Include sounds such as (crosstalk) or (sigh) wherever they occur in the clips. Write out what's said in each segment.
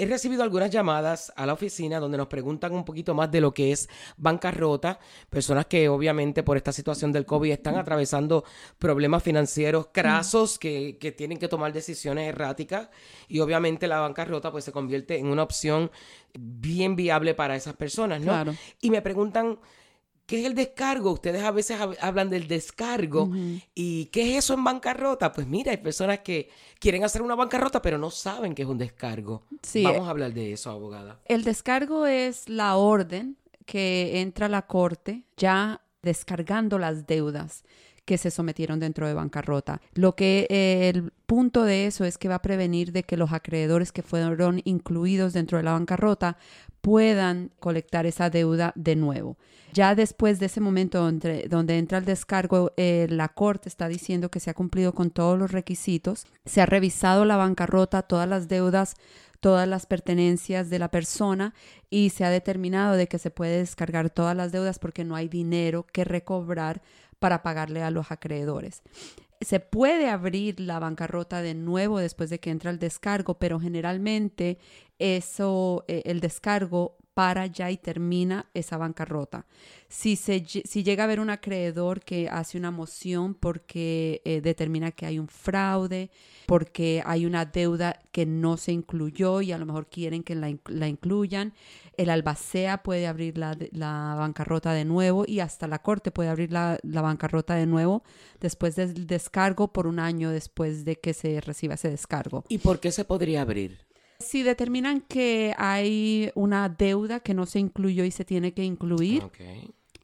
he recibido algunas llamadas a la oficina donde nos preguntan un poquito más de lo que es bancarrota, personas que obviamente por esta situación del COVID están atravesando problemas financieros crasos que, que tienen que tomar decisiones erráticas y obviamente la bancarrota pues se convierte en una opción bien viable para esas personas, ¿no? Claro. Y me preguntan, ¿qué es el descargo? Ustedes a veces hab- hablan del descargo. ¿Y qué es eso en bancarrota? Pues mira, hay personas que quieren hacer una bancarrota, pero no saben qué es un descargo. Sí, Vamos a hablar de eso, abogada. El descargo es la orden que entra a la corte ya descargando las deudas que se sometieron dentro de bancarrota. Lo que eh, el punto de eso es que va a prevenir de que los acreedores que fueron incluidos dentro de la bancarrota puedan colectar esa deuda de nuevo. Ya después de ese momento donde, entra el descargo, eh, la corte está diciendo que se ha cumplido con todos los requisitos, se ha revisado la bancarrota, todas las deudas todas las pertenencias de la persona y se ha determinado de que se puede descargar todas las deudas porque no hay dinero que recobrar para pagarle a los acreedores. Se puede abrir la bancarrota de nuevo después de que entra el descargo, pero generalmente eso, eh, el descargo para ya y termina esa bancarrota. Si, se, si llega a haber un acreedor que hace una moción porque eh, determina que hay un fraude, porque hay una deuda que no se incluyó y a lo mejor quieren que la, la incluyan, el albacea puede abrir la, la bancarrota de nuevo y hasta la corte puede abrir la, la bancarrota de nuevo después del descargo por un año después de que se reciba ese descargo. ¿Y por qué se podría abrir? Si determinan que hay una deuda que no se incluyó y se tiene que incluir,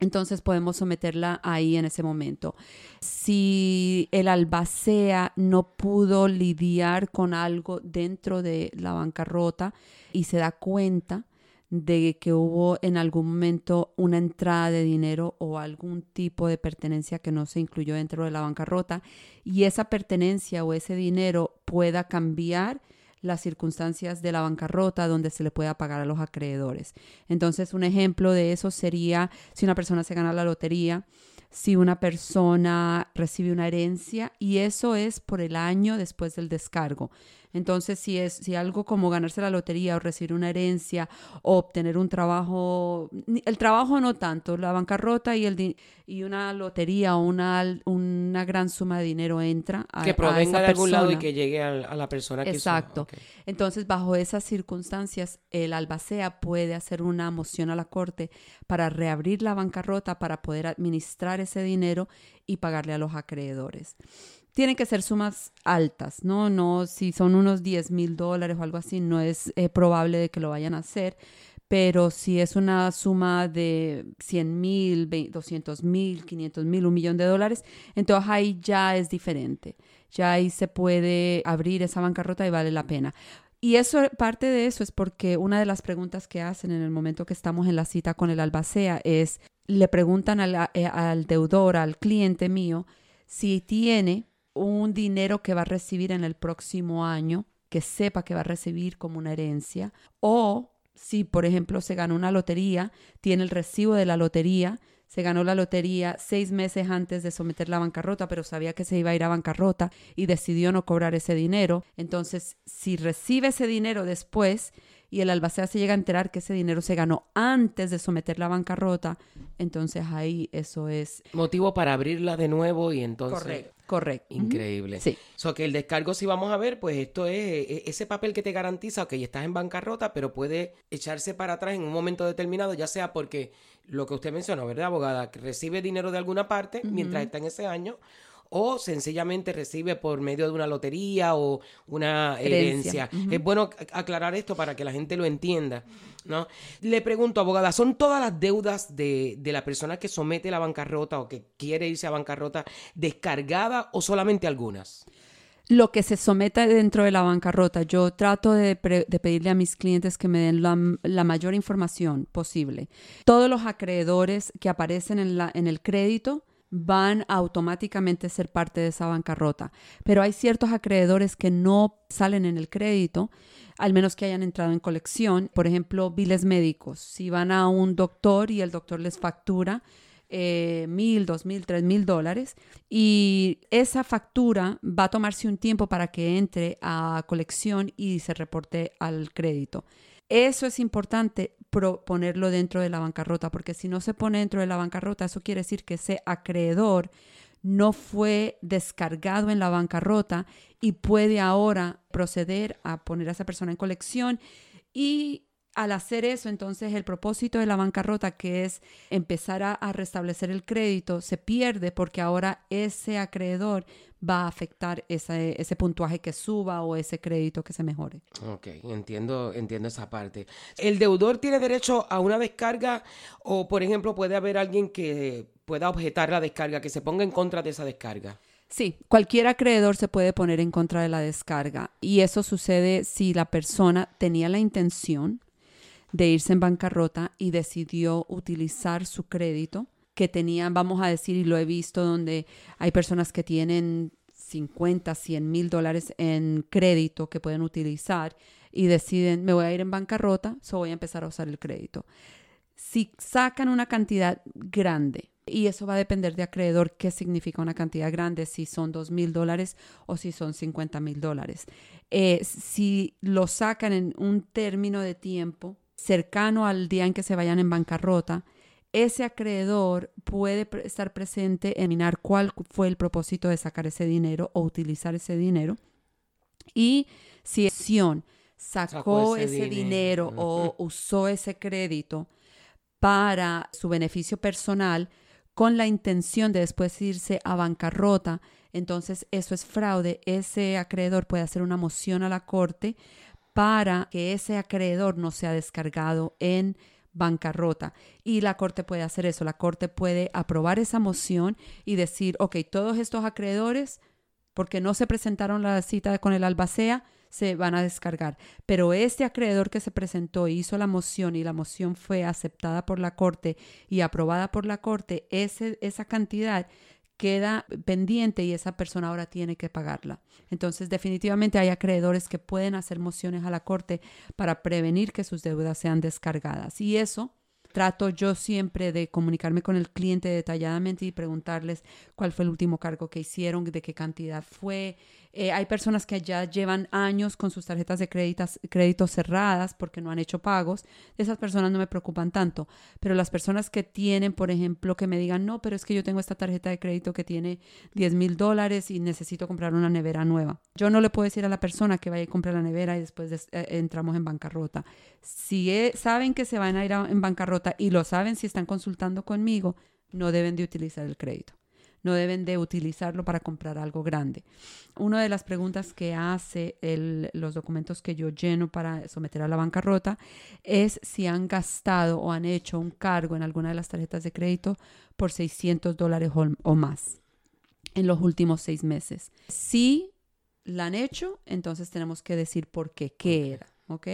entonces podemos someterla ahí en ese momento. Si el albacea no pudo lidiar con algo dentro de la bancarrota y se da cuenta de que hubo en algún momento una entrada de dinero o algún tipo de pertenencia que no se incluyó dentro de la bancarrota y esa pertenencia o ese dinero pueda cambiar las circunstancias de la bancarrota donde se le pueda pagar a los acreedores. Entonces, un ejemplo de eso sería si una persona se gana la lotería, si una persona recibe una herencia y eso es por el año después del descargo. Entonces, si es si algo como ganarse la lotería o recibir una herencia o obtener un trabajo, el trabajo no tanto, la bancarrota y el y una lotería o una una gran suma de dinero entra a, Que a provenga esa de algún lado y que llegue a, la persona que Exacto. Entonces, bajo esas circunstancias, el albacea puede hacer una moción a la corte para reabrir la bancarrota para poder administrar ese dinero y pagarle a los acreedores. Tienen que ser sumas altas, ¿no? No, si son unos 10 mil dólares o algo así, no es eh, probable de que lo vayan a hacer. Pero si es una suma de 100 mil, 200 mil, 500 mil, un millón de dólares, entonces ahí ya es diferente. Ya ahí se puede abrir esa bancarrota y vale la pena. Y eso, parte de eso es porque una de las preguntas que hacen en el momento que estamos en la cita con el albacea es, le preguntan al, eh, al deudor, al cliente mío, si tiene un dinero que va a recibir en el próximo año, que sepa que va a recibir como una herencia, o si, por ejemplo, se ganó una lotería, tiene el recibo de la lotería, se ganó la lotería seis meses antes de someter la bancarrota, pero sabía que se iba a ir a bancarrota y decidió no cobrar ese dinero. Entonces, si recibe ese dinero después y el albacea se llega a enterar que ese dinero se ganó antes de someter la bancarrota, entonces ahí eso es Motivo para abrirla de nuevo y entonces... correcto. Correcto. Increíble. Sí. So que el descargo, si vamos a ver, pues esto es eh, ese papel que te garantiza, ok, estás en bancarrota, pero puede echarse para atrás en un momento determinado, ya sea porque lo que usted mencionó, ¿verdad, abogada? Que recibe dinero de alguna parte mientras está en ese año, o sencillamente recibe por medio de una lotería o una herencia. Herencia. Es bueno ac- aclarar esto para que la gente lo entienda, ¿no? Le pregunto, abogada, ¿son todas las deudas de, de la persona que somete la bancarrota o que quiere irse a bancarrota descargadas o solamente algunas? lo que se someta dentro de la bancarrota. Yo trato de, de pedirle a mis clientes que me den la, la mayor información posible. Todos los acreedores que aparecen en, la, en el crédito van a automáticamente ser parte de esa bancarrota. Pero hay ciertos acreedores que no salen en el crédito, al menos que hayan entrado en colección. Por ejemplo, biles médicos. Si van a un doctor y el doctor les factura eh, mil, dos mil, tres mil dólares y esa factura va a tomarse un tiempo para que entre a colección y se reporte al crédito. Eso es importante ponerlo dentro de la bancarrota, porque si no se pone dentro de la bancarrota, eso quiere decir que ese acreedor no fue descargado en la bancarrota y puede ahora proceder a poner a esa persona en colección y al hacer eso, entonces el propósito de la bancarrota, que es empezar a, restablecer el crédito, se pierde porque ahora ese acreedor va a afectar ese, ese, puntuaje que suba o ese crédito que se mejore. Ok, entiendo, entiendo esa parte. ¿El deudor tiene derecho a una descarga o, por ejemplo, puede haber alguien que pueda objetar la descarga, que se ponga en contra de esa descarga? Sí, cualquier acreedor se puede poner en contra de la descarga y eso sucede si la persona tenía la intención de irse en bancarrota y decidió utilizar su crédito que tenían, vamos a decir, y lo he visto donde hay personas que tienen 50, 100 mil dólares en crédito que pueden utilizar y deciden, me voy a ir en bancarrota, so voy a empezar a usar el crédito. Si sacan una cantidad grande, y eso va a depender de acreedor qué significa una cantidad grande, si son 2 mil dólares o si son 50 mil dólares. Eh, si lo sacan en un término de tiempo cercano al día en que se vayan en bancarrota, ese acreedor puede estar presente en mirar cuál fue el propósito de sacar ese dinero o utilizar ese dinero. Y si acción sacó, ese, dinero, o usó ese crédito para su beneficio personal con la intención de después irse a bancarrota, entonces eso es fraude. Ese acreedor puede hacer una moción a la corte para que ese acreedor no sea descargado en bancarrota. Y la Corte puede hacer eso. La Corte puede aprobar esa moción y decir, ok, todos estos acreedores, porque no se presentaron la cita con el albacea, se van a descargar. Pero este acreedor que se presentó y hizo la moción y la moción fue aceptada por la Corte y aprobada por la Corte, ese, esa cantidad queda pendiente y esa persona ahora tiene que pagarla. Entonces, definitivamente hay acreedores que pueden hacer mociones a la corte para prevenir que sus deudas sean descargadas. Y eso trato yo siempre de comunicarme con el cliente detalladamente y preguntarles cuál fue el último cargo que hicieron, de qué cantidad fue, eh, hay personas que ya llevan años con sus tarjetas de crédito cerradas porque no han hecho pagos. Esas personas no me preocupan tanto. Pero las personas que tienen, por ejemplo, que me digan, no, pero es que yo tengo esta tarjeta de crédito que tiene 10 mil dólares y necesito comprar una nevera nueva. Yo no le puedo decir a la persona que vaya a comprar la nevera y después eh, entramos en bancarrota. Si e, saben que se van a ir en bancarrota y lo saben si están consultando conmigo, no deben de utilizar el crédito no deben de utilizarlo para comprar algo grande. Una de las preguntas que hace los documentos que yo lleno para someter a la bancarrota es si han gastado o han hecho un cargo en alguna de las tarjetas de crédito por 600 dólares o, más en los últimos seis meses. Si la han hecho, entonces tenemos que decir por qué, qué era. ¿ok?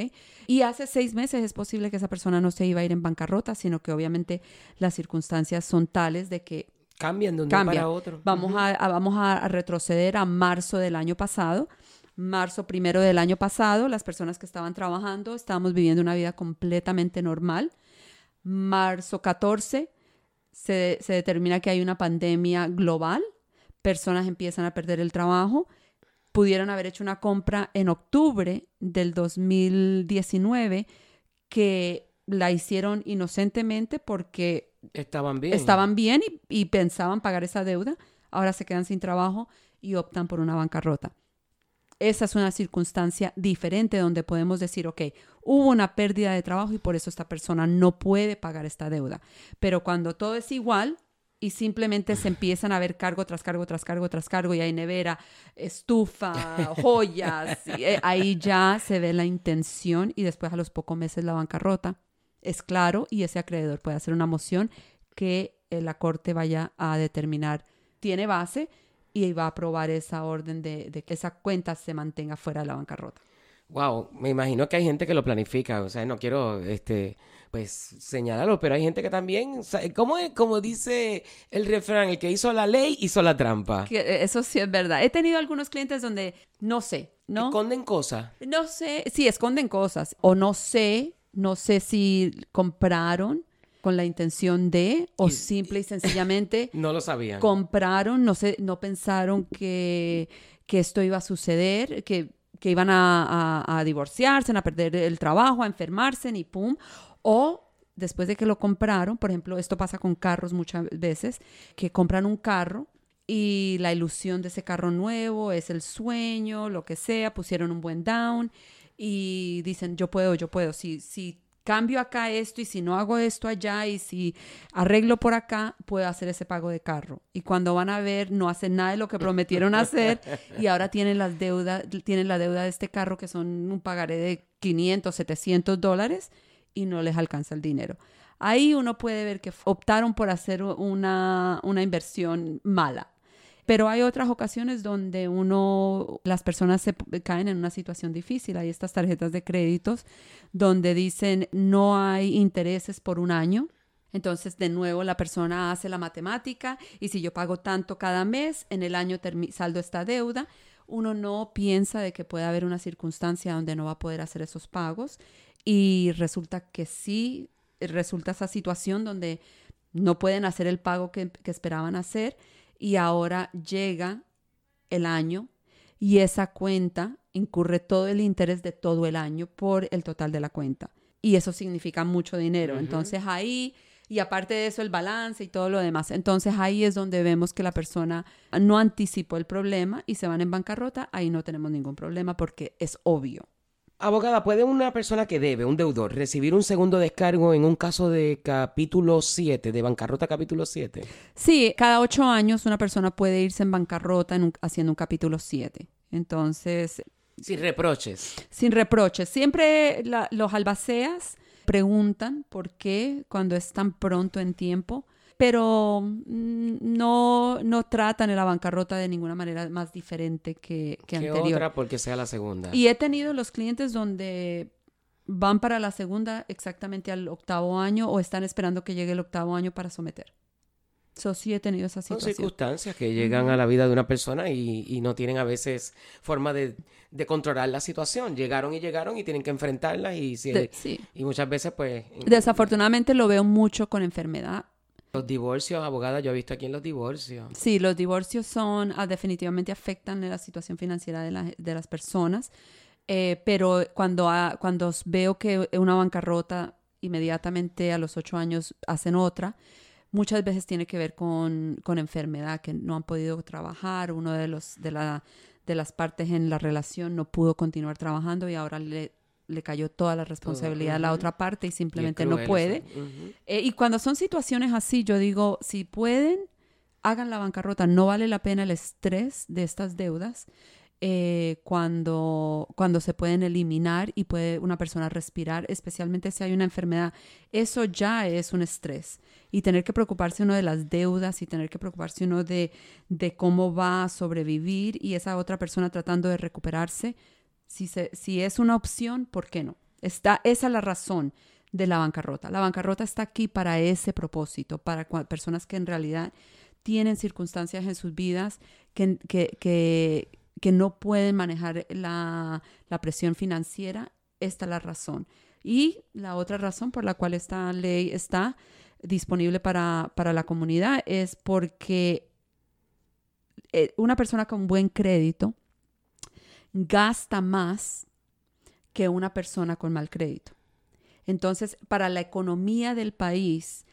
Y hace seis meses es posible que esa persona no se iba a ir en bancarrota, sino que obviamente las circunstancias son tales de que Cambian de un día para otro. Vamos, a, vamos a retroceder a marzo del año pasado. Marzo primero del año pasado, las personas que estaban trabajando estábamos viviendo una vida completamente normal. Marzo 14 se, se determina que hay una pandemia global, personas empiezan a perder el trabajo, pudieron haber hecho una compra en octubre del 2019 que la hicieron inocentemente porque Estaban bien. Estaban bien y, pensaban pagar esa deuda. Ahora se quedan sin trabajo y optan por una bancarrota. Esa es una circunstancia diferente donde podemos decir, ok, hubo una pérdida de trabajo y por eso esta persona no puede pagar esta deuda. Pero cuando todo es igual y simplemente se empiezan a ver cargo tras cargo, tras cargo, tras cargo y hay nevera, estufa, (laughs) joyas, eh, ahí ya se ve la intención y después a los pocos meses la bancarrota es claro y ese acreedor puede hacer una moción que eh, la corte vaya a determinar tiene base y va a aprobar esa orden de, que esa cuenta se mantenga fuera de la bancarrota. Wow, me imagino que hay gente que lo planifica, o sea, no quiero este pues señalarlo, pero hay gente que también, ¿cómo es? Como dice el refrán, el que hizo la ley hizo la trampa. Eh, eso sí es verdad. He tenido algunos clientes donde no sé, ¿no? Esconden cosas. No sé, sí, esconden cosas o no sé no sé si compraron con la intención de o simple y sencillamente (laughs) no lo sabían. Compraron, no sé, no pensaron que, que esto iba a suceder, que, que iban a, a, a, divorciarse, a perder el trabajo, a enfermarse y pum. O después de que lo compraron, por ejemplo, esto pasa con carros muchas veces, que compran un carro y la ilusión de ese carro nuevo es el sueño, lo que sea, pusieron un buen down y dicen, yo puedo, yo puedo, si, si cambio acá esto y si no hago esto allá y si arreglo por acá, puedo hacer ese pago de carro. Y cuando van a ver, no hacen nada de lo que prometieron hacer (laughs) y ahora tienen las deudas, tienen la deuda de este carro que son un pagaré de 500, 700 dólares y no les alcanza el dinero. Ahí uno puede ver que optaron por hacer una, una inversión mala. Pero hay otras ocasiones donde uno, las personas se caen en una situación difícil. Hay estas tarjetas de créditos donde dicen no hay intereses por un año. Entonces, de nuevo, la persona hace la matemática y si yo pago tanto cada mes, en el año saldo esta deuda. Uno no piensa de que puede haber una circunstancia donde no va a poder hacer esos pagos y resulta que sí, resulta esa situación donde no pueden hacer el pago que esperaban hacer y ahora llega el año y esa cuenta incurre todo el interés de todo el año por el total de la cuenta. Y eso significa mucho dinero. Entonces ahí, y aparte de eso, el balance y todo lo demás. Entonces ahí es donde vemos que la persona no anticipó el problema y se van en bancarrota. Ahí no tenemos ningún problema porque es obvio. Abogada, ¿puede una persona que debe, un deudor, recibir un segundo descargo en un caso de capítulo 7, de bancarrota capítulo 7? Sí, cada ocho años una persona puede irse en bancarrota haciendo un capítulo 7. Entonces... Sin reproches. Sin reproches. Siempre los albaceas preguntan por qué cuando es tan pronto en tiempo pero mm, no, no tratan en la bancarrota de ninguna manera más diferente que, que anterior. otra porque sea la segunda. Y he tenido los clientes donde van para la segunda exactamente al octavo año o están esperando que llegue el octavo año para someter. Eso sí he tenido esa situación. Son circunstancias que llegan a la vida de una persona y, y no tienen a veces forma de, de, controlar la situación. Llegaron y llegaron y tienen que enfrentarla y, sí. y muchas veces pues... Desafortunadamente lo veo mucho con enfermedad los divorcios, abogada, yo he visto aquí en los divorcios. Sí, los divorcios son, ah, definitivamente afectan la situación financiera de, de las personas, eh, pero cuando, cuando veo que una bancarrota, inmediatamente a los ocho años hacen otra, muchas veces tiene que ver con, con enfermedad, que no han podido trabajar, uno de, los, de, la, de las partes en la relación no pudo continuar trabajando y ahora le le cayó toda la responsabilidad a la otra parte y simplemente no puede. Eh, y cuando son situaciones así, yo digo, si pueden, hagan la bancarrota. No vale la pena el estrés de estas deudas eh, cuando, cuando se pueden eliminar y puede una persona respirar, especialmente si hay una enfermedad. Eso ya es un estrés. Y tener que preocuparse uno de las deudas y tener que preocuparse uno de, de cómo va a sobrevivir y esa otra persona tratando de recuperarse si, es una opción, ¿por qué no? Está, esa es la razón de la bancarrota. La bancarrota está aquí para ese propósito, para personas que en realidad tienen circunstancias en sus vidas que, no pueden manejar la, la, presión financiera. Esta es la razón. Y la otra razón por la cual esta ley está disponible para, para la comunidad es porque eh, una persona con buen crédito gasta más que una persona con mal crédito. Entonces, para la economía del país,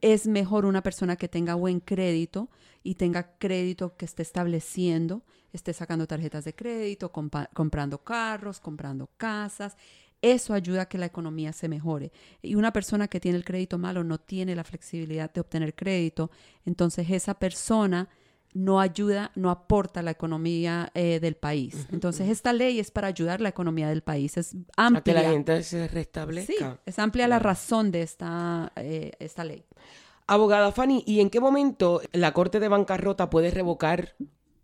es mejor una persona que tenga buen crédito y tenga crédito que esté estableciendo, esté sacando tarjetas de crédito, comprando carros, comprando casas. Eso ayuda a que la economía se mejore. Y una persona que tiene el crédito malo no tiene la flexibilidad de obtener crédito, entonces esa persona no ayuda, no aporta a la economía eh, del país. Entonces, esta ley es para ayudar la economía del país. Es amplia. que la gente se restablezca. Sí, es amplia la razón de esta, eh, esta ley. Abogada Fanny, ¿y en qué momento la Corte de Bancarrota puede revocar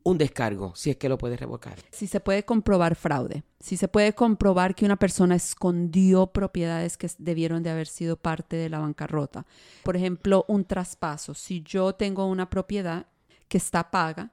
un descargo, si es que lo puede revocar? Si se puede comprobar fraude, si se puede comprobar que una persona escondió propiedades que debieron de haber sido parte de la bancarrota. Por ejemplo, un traspaso. Si yo tengo una propiedad que está paga,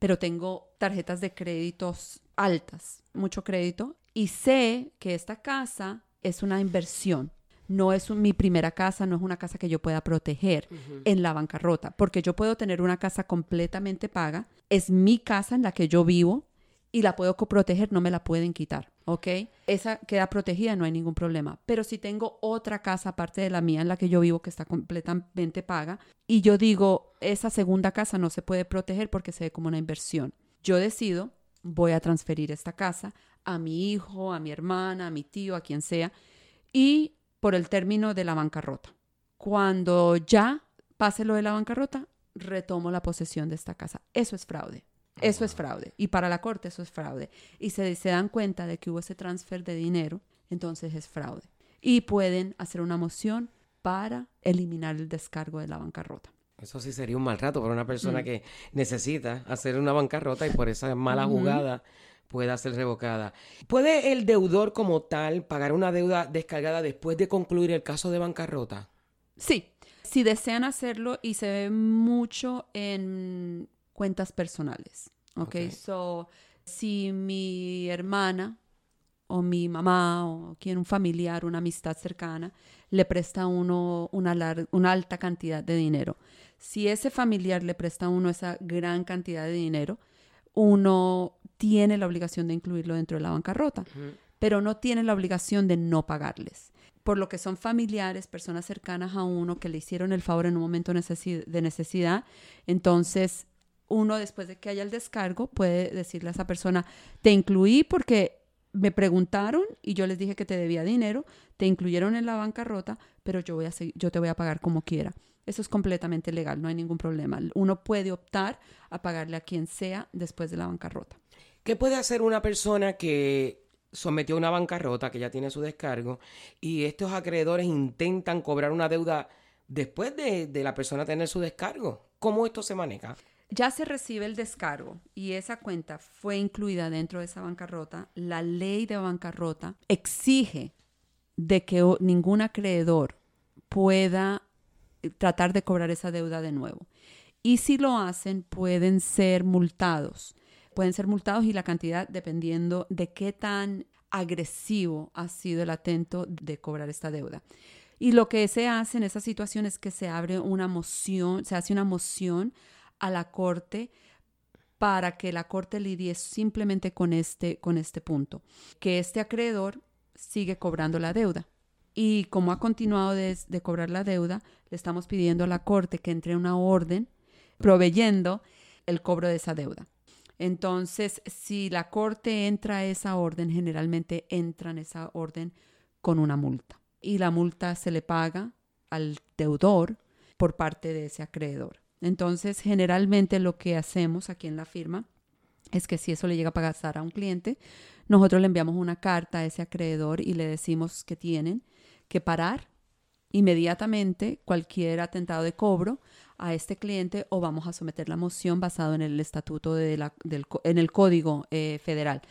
pero tengo tarjetas de créditos altas, mucho crédito, y sé que esta casa es una inversión. no es un- mi primera casa, no es una casa que yo pueda proteger en la bancarrota, porque yo puedo tener una casa completamente paga, es mi casa en la que yo vivo y la puedo proteger, no me la pueden quitar, ¿ok? Esa queda protegida, no hay ningún problema. Pero si tengo otra casa aparte de la mía en la que yo vivo que está completamente paga y yo digo, esa segunda casa no se puede proteger porque se ve como una inversión, yo decido, voy a transferir esta casa a mi hijo, a mi hermana, a mi tío, a quien sea, y por el término de la bancarrota. Cuando ya pase lo de la bancarrota, retomo la posesión de esta casa. Eso es fraude. Eso es fraude. Y para la corte eso es fraude. Y se, se dan cuenta de que hubo ese transfer de dinero, entonces es fraude. Y pueden hacer una moción para eliminar el descargo de la bancarrota. Eso sí sería un mal rato para una Mm. persona que necesita hacer una bancarrota y por esa mala jugada pueda ser revocada. ¿Puede el deudor como tal pagar una deuda descargada después de concluir el caso de bancarrota? Sí, si desean hacerlo y se ve mucho en cuentas personales. Ok, Ok. so si mi hermana o mi mamá o quien un familiar, una amistad cercana, le presta a uno una, lar- una alta cantidad de dinero. Si ese familiar le presta a uno esa gran cantidad de dinero, uno tiene la obligación de incluirlo dentro de la bancarrota, pero no tiene la obligación de no pagarles. Por lo que son familiares, personas cercanas a uno que le hicieron el favor en un momento necesi- de necesidad, entonces uno después de que haya el descargo puede decirle a esa persona, te incluí porque me preguntaron y yo les dije que te debía dinero, te incluyeron en la bancarrota, pero yo, voy a segui- yo te voy a pagar como quiera. Eso es completamente legal, no hay ningún problema. Uno puede optar a pagarle a quien sea después de la bancarrota. ¿Qué puede hacer una persona que sometió a una bancarrota, que ya tiene su descargo, y estos acreedores intentan cobrar una deuda después de, de la persona tener su descargo? ¿Cómo esto se maneja? Ya se recibe el descargo y esa cuenta fue incluida dentro de esa bancarrota. La ley de bancarrota exige de que ningún acreedor pueda eh, tratar de cobrar esa deuda de nuevo. Y si lo hacen, pueden ser multados. Pueden ser multados y la cantidad dependiendo de qué tan agresivo ha sido el atento de cobrar esta deuda. Y lo que se hace en esa situación es que se abre una moción, se hace una moción a la corte para que la corte lidie simplemente con este, con este punto, que este acreedor sigue cobrando la deuda. Y como ha continuado de, de cobrar la deuda, le estamos pidiendo a la corte que entre una orden proveyendo el cobro de esa deuda. Entonces, si la corte entra a esa orden, generalmente entra en esa orden con una multa. Y la multa se le paga al deudor por parte de ese acreedor. Entonces, generalmente lo que hacemos aquí en la firma es que si eso le llega a pasar a un cliente, nosotros le enviamos una carta a ese acreedor y le decimos que tienen que parar inmediatamente cualquier atentado de cobro a este cliente o vamos a someter la moción basado en el estatuto de la, del, en el código eh, federal.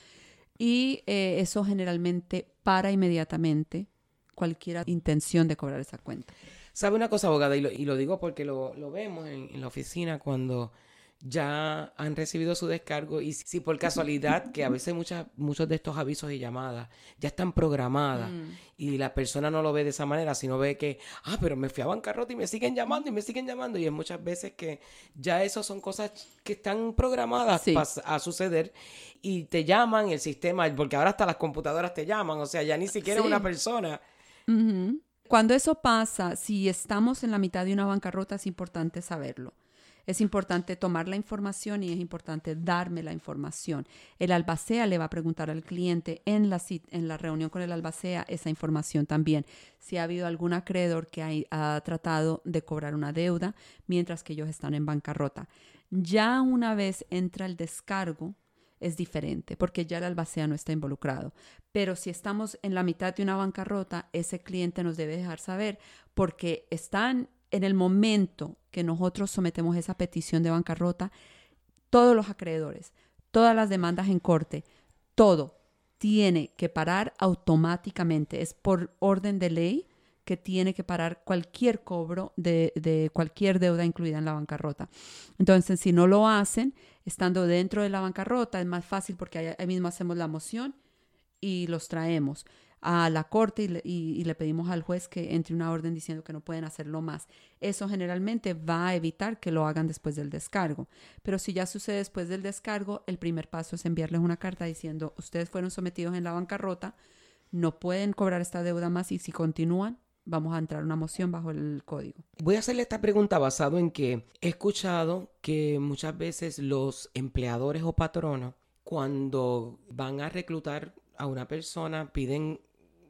Y eh, eso generalmente para inmediatamente cualquier intención de cobrar esa cuenta. ¿Sabe una cosa, abogada? Y lo, y lo digo porque lo, lo vemos en, en la oficina cuando ya han recibido su descargo y si por casualidad, que a veces muchas, muchos de estos avisos y llamadas ya están programadas y la persona no lo ve de esa manera, sino ve que, ah, pero me fui a bancarrota y me siguen llamando y me siguen llamando y es muchas veces que ya eso son cosas que están programadas Sí. a suceder y te llaman el sistema, porque ahora hasta las computadoras te llaman, o sea, ya ni siquiera Sí. una persona. Cuando eso pasa, si estamos en la mitad de una bancarrota, es importante saberlo. Es importante tomar la información y es importante darme la información. El albacea le va a preguntar al cliente en la, en la reunión con el albacea esa información también. Si ha habido algún acreedor que ha tratado de cobrar una deuda mientras que ellos están en bancarrota. Ya una vez entra el descargo, es diferente porque ya el albacea no está involucrado. Pero si estamos en la mitad de una bancarrota, ese cliente nos debe dejar saber porque están en el momento que nosotros sometemos esa petición de bancarrota, todos los acreedores, todas las demandas en corte, todo tiene que parar automáticamente. Es por orden de ley que tiene que parar cualquier cobro de, cualquier deuda incluida en la bancarrota. Entonces, si no lo hacen, estando dentro de la bancarrota, es más fácil porque ahí, mismo hacemos la moción y los traemos. a la corte y le, pedimos al juez que entre una orden diciendo que no pueden hacerlo más. Eso generalmente va a evitar que lo hagan después del descargo. Pero si ya sucede después del descargo, el primer paso es enviarles una carta diciendo, ustedes fueron sometidos en la bancarrota, no pueden cobrar esta deuda más y si continúan, vamos a entrar una moción bajo el código. Voy a hacerle esta pregunta basado en que he escuchado que muchas veces los empleadores o patronos, cuando van a reclutar a una persona, piden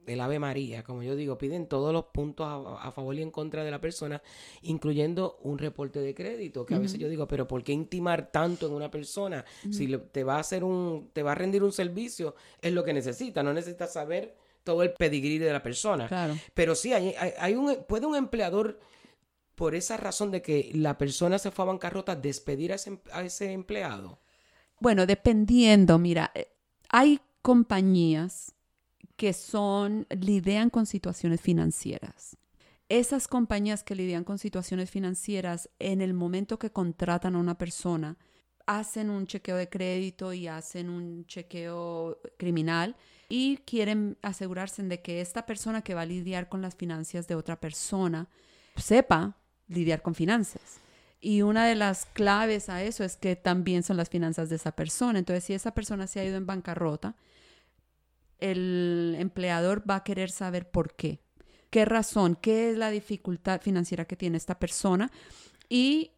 el Ave María, como yo digo, piden todos los puntos a, favor y en contra de la persona, incluyendo un reporte de crédito, que a veces yo digo, pero ¿por qué intimar tanto en una persona? Si te va a hacer un, te va a rendir un servicio, es lo que necesita, no necesita saber todo el pedigrí de la persona. Claro. Pero sí, hay, hay, un, puede un empleador, por esa razón de que la persona se fue a bancarrota, despedir a ese, a ese empleado. Bueno, dependiendo, mira, eh, hay compañías que son, lidian con situaciones financieras. Esas compañías que lidian con situaciones financieras, en el momento que contratan a una persona, hacen un chequeo de crédito y hacen un chequeo criminal y quieren asegurarse de que esta persona que va a lidiar con las finanzas de otra persona sepa lidiar con finanzas. Y una de las claves a eso es que también son las finanzas de esa persona. Entonces, si esa persona se ha ido en bancarrota, el empleador va a querer saber por qué, qué razón, qué es la dificultad financiera que tiene esta persona y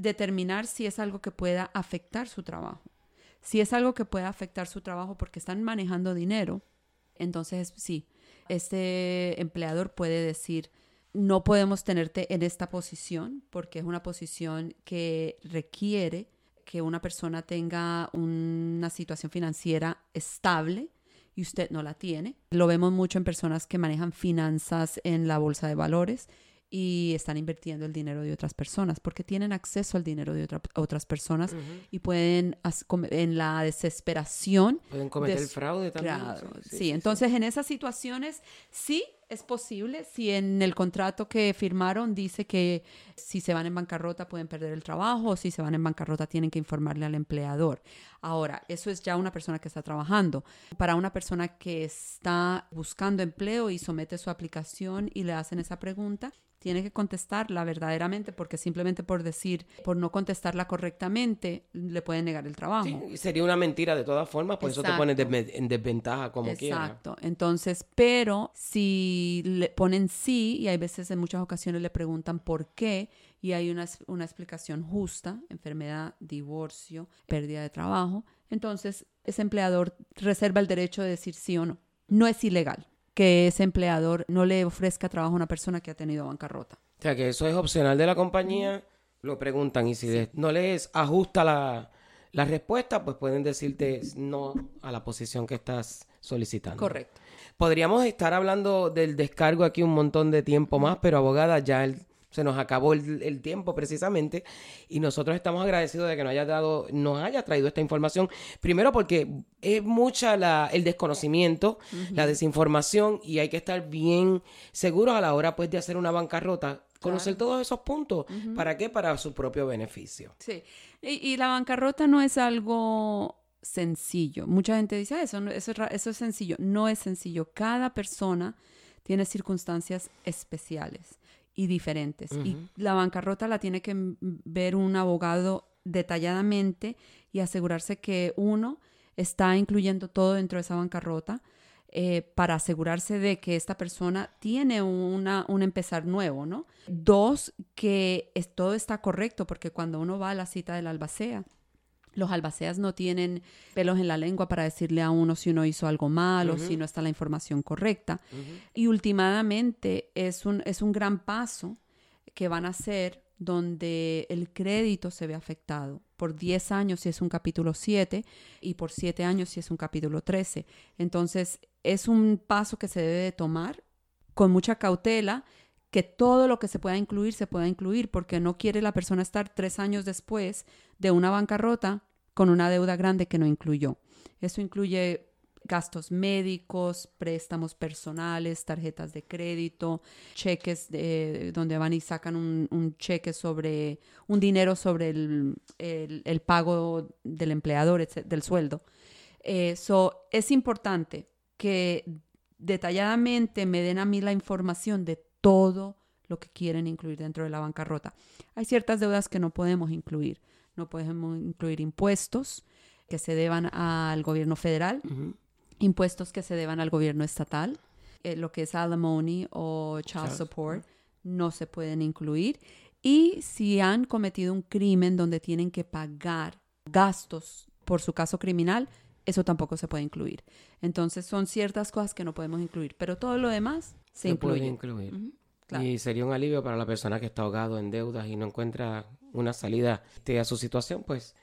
determinar si es algo que pueda afectar su trabajo. Si es algo que pueda afectar su trabajo porque están manejando dinero, entonces sí, este empleador puede decir, no podemos tenerte en esta posición porque es una posición que requiere que una persona tenga una situación financiera estable y usted no la tiene. Lo vemos mucho en personas que manejan finanzas en la bolsa de valores y están invirtiendo el dinero de otras personas porque tienen acceso al dinero de otras personas y pueden, en la desesperación... Pueden cometer el fraude también. sí, entonces en esas situaciones sí es posible si en el contrato que firmaron dice que si se van en bancarrota pueden perder el trabajo o si se van en bancarrota tienen que informarle al empleador. Ahora, eso es ya una persona que está trabajando. Para una persona que está buscando empleo y somete su aplicación y le hacen esa pregunta, tiene que contestarla verdaderamente porque simplemente por decir, por no contestarla correctamente, le pueden negar el trabajo. Sí, sería una mentira de todas formas, por eso te pones en desventaja como quieras. Exacto. Entonces, pero si le ponen sí, y hay veces en muchas ocasiones le preguntan por qué, y hay una, una explicación justa, enfermedad, divorcio, pérdida de trabajo, entonces ese empleador reserva el derecho de decir sí o no. No es ilegal que ese empleador no le ofrezca trabajo a una persona que ha tenido bancarrota. O sea, que eso es opcional de la compañía, lo preguntan y si no les ajusta la, la respuesta, pues pueden decirte no a la posición que estás solicitando. Correcto. Podríamos estar hablando del descargo aquí un montón de tiempo más, pero abogada, ya el se nos acabó el, tiempo precisamente y nosotros estamos agradecidos de que nos haya dado, nos haya traído esta información. Primero porque es mucha la, el desconocimiento, la desinformación y hay que estar bien seguros a la hora pues de hacer una bancarrota. Conocer todos esos puntos. ¿Para qué? Para su propio beneficio. Sí. Y, la bancarrota no es algo sencillo. Mucha gente dice, ah, eso, eso, eso es sencillo. No es sencillo. Cada persona tiene circunstancias especiales y diferentes. Y la bancarrota la tiene que ver un abogado detalladamente y asegurarse que uno está incluyendo todo dentro de esa bancarrota eh, para asegurarse de que esta persona tiene una, un empezar nuevo, ¿no? Dos, que todo está correcto, porque cuando uno va a la cita del albacea, los albaceas no tienen pelos en la lengua para decirle a uno si uno hizo algo mal o si no está la información correcta. Y últimamente es un, es un gran paso que van a hacer donde el crédito se ve afectado. Por 10 años si es un capítulo 7 y por 7 años si es un capítulo 13. Entonces es un paso que se debe de tomar con mucha cautela que todo lo que se pueda incluir se pueda incluir, porque no quiere la persona estar tres años después de una bancarrota con una deuda grande que no incluyó. Eso incluye gastos médicos, préstamos personales, tarjetas de crédito, cheques de, donde van y sacan un, cheque sobre, un dinero sobre el, pago del empleador, del sueldo. Eso es importante que detalladamente me den a mí la información de todo lo que quieren incluir dentro de la bancarrota. Hay ciertas deudas que no podemos incluir. No podemos incluir impuestos que se deban al gobierno federal, impuestos que se deban al gobierno estatal, eh, lo que es alimony o child support, no se pueden incluir. Y si han cometido un crimen donde tienen que pagar gastos por su caso criminal, eso tampoco se puede incluir. Entonces son ciertas cosas que no podemos incluir, pero todo lo demás se, incluye. Puede incluir. Y sería un alivio para la persona que está ahogado en deudas y no encuentra una salida a su situación, pues